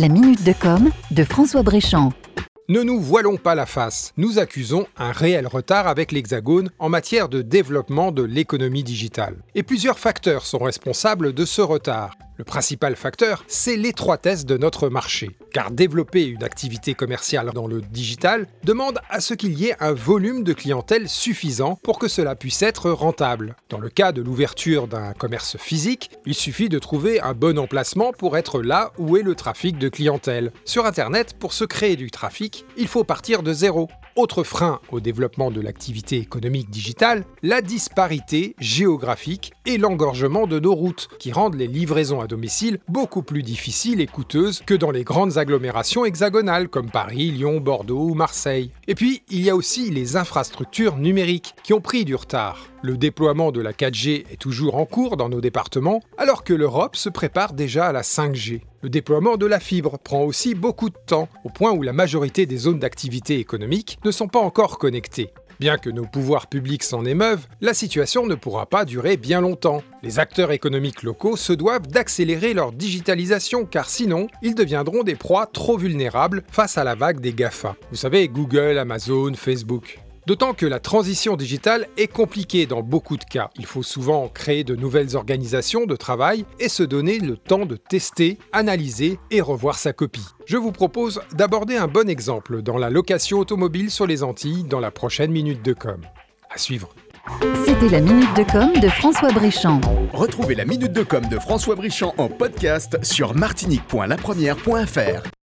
La minute de com de François Bréchamp. Ne nous voilons pas la face, nous accusons un réel retard avec l'Hexagone en matière de développement de l'économie digitale. Et plusieurs facteurs sont responsables de ce retard. Le principal facteur, c'est l'étroitesse de notre marché. Car développer une activité commerciale dans le digital demande à ce qu'il y ait un volume de clientèle suffisant pour que cela puisse être rentable. Dans le cas de l'ouverture d'un commerce physique, il suffit de trouver un bon emplacement pour être là où est le trafic de clientèle. Sur Internet, pour se créer du trafic, il faut partir de zéro. Autre frein au développement de l'activité économique digitale, la disparité géographique et l'engorgement de nos routes, qui rendent les livraisons à domicile beaucoup plus difficiles et coûteuses que dans les grandes agglomérations hexagonales comme Paris, Lyon, Bordeaux ou Marseille. Et puis, il y a aussi les infrastructures numériques qui ont pris du retard. Le déploiement de la 4G est toujours en cours dans nos départements, alors que l'Europe se prépare déjà à la 5G. Le déploiement de la fibre prend aussi beaucoup de temps, au point où la majorité des zones d'activité économique ne sont pas encore connectées. Bien que nos pouvoirs publics s'en émeuvent, la situation ne pourra pas durer bien longtemps. Les acteurs économiques locaux se doivent d'accélérer leur digitalisation car sinon, ils deviendront des proies trop vulnérables face à la vague des GAFA. Vous savez, Google, Amazon, Facebook. D'autant que la transition digitale est compliquée dans beaucoup de cas. Il faut souvent créer de nouvelles organisations de travail et se donner le temps de tester, analyser et revoir sa copie. Je vous propose d'aborder un bon exemple dans la location automobile sur les Antilles dans la prochaine Minute de Com. À suivre. C'était la minute de com de François Bréchamp. Retrouvez la minute de com de François Brichand en podcast sur martinique.lapremière.fr.